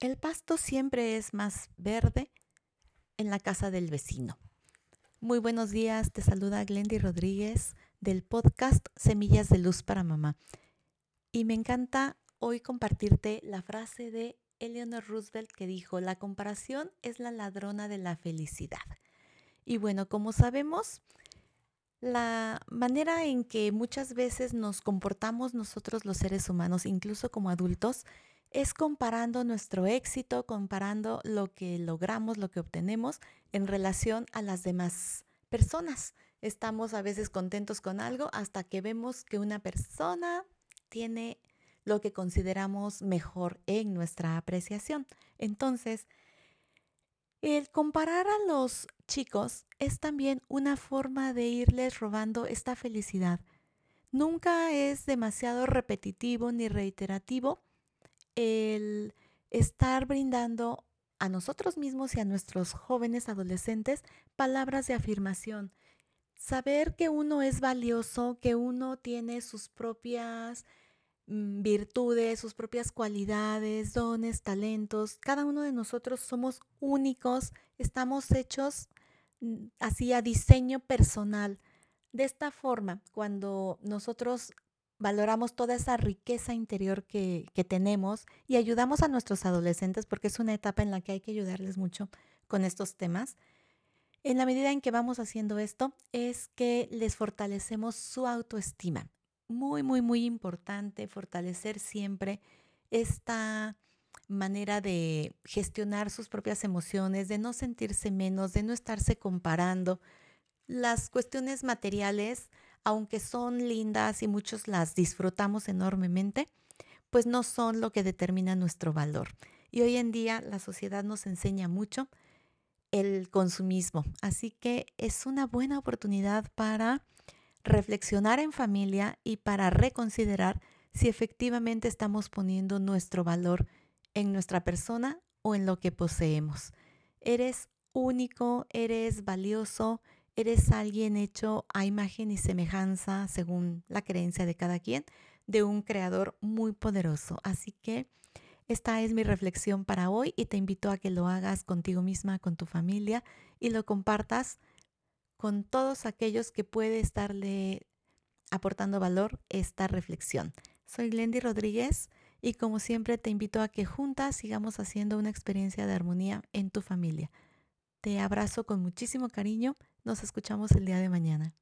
El pasto siempre es más verde en la casa del vecino. Muy buenos días, te saluda Glendy Rodríguez del podcast Semillas de Luz para Mamá. Y me encanta hoy compartirte la frase de Eleanor Roosevelt que dijo, la comparación es la ladrona de la felicidad. Y bueno, como sabemos, la manera en que muchas veces nos comportamos nosotros los seres humanos, incluso como adultos, es comparando nuestro éxito, comparando lo que logramos, lo que obtenemos en relación a las demás personas. Estamos a veces contentos con algo hasta que vemos que una persona tiene lo que consideramos mejor en nuestra apreciación. Entonces, el comparar a los chicos es también una forma de irles robando esta felicidad. Nunca es demasiado repetitivo ni reiterativo el estar brindando a nosotros mismos y a nuestros jóvenes adolescentes palabras de afirmación. Saber que uno es valioso, que uno tiene sus propias mm, virtudes, sus propias cualidades, dones, talentos. Cada uno de nosotros somos únicos, estamos hechos mm, así a diseño personal. De esta forma, cuando nosotros valoramos toda esa riqueza interior que, tenemos y ayudamos a nuestros adolescentes, porque es una etapa en la que hay que ayudarles mucho con estos temas. En la medida en que vamos haciendo esto, es que les fortalecemos su autoestima. Muy, muy, muy importante fortalecer siempre esta manera de gestionar sus propias emociones, de no sentirse menos, de no estarse comparando. Las cuestiones materiales aunque son lindas y muchos las disfrutamos enormemente, pues no son lo que determina nuestro valor. Y hoy en día la sociedad nos enseña mucho el consumismo, así que es una buena oportunidad para reflexionar en familia y para reconsiderar si efectivamente estamos poniendo nuestro valor en nuestra persona o en lo que poseemos. Eres único, eres valioso, eres alguien hecho a imagen y semejanza, según la creencia de cada quien, de un creador muy poderoso. Así que esta es mi reflexión para hoy y te invito a que lo hagas contigo misma, con tu familia y lo compartas con todos aquellos que puede estarle aportando valor esta reflexión. Soy Glendy Rodríguez y como siempre te invito a que juntas sigamos haciendo una experiencia de armonía en tu familia. Te abrazo con muchísimo cariño nos escuchamos el día de mañana.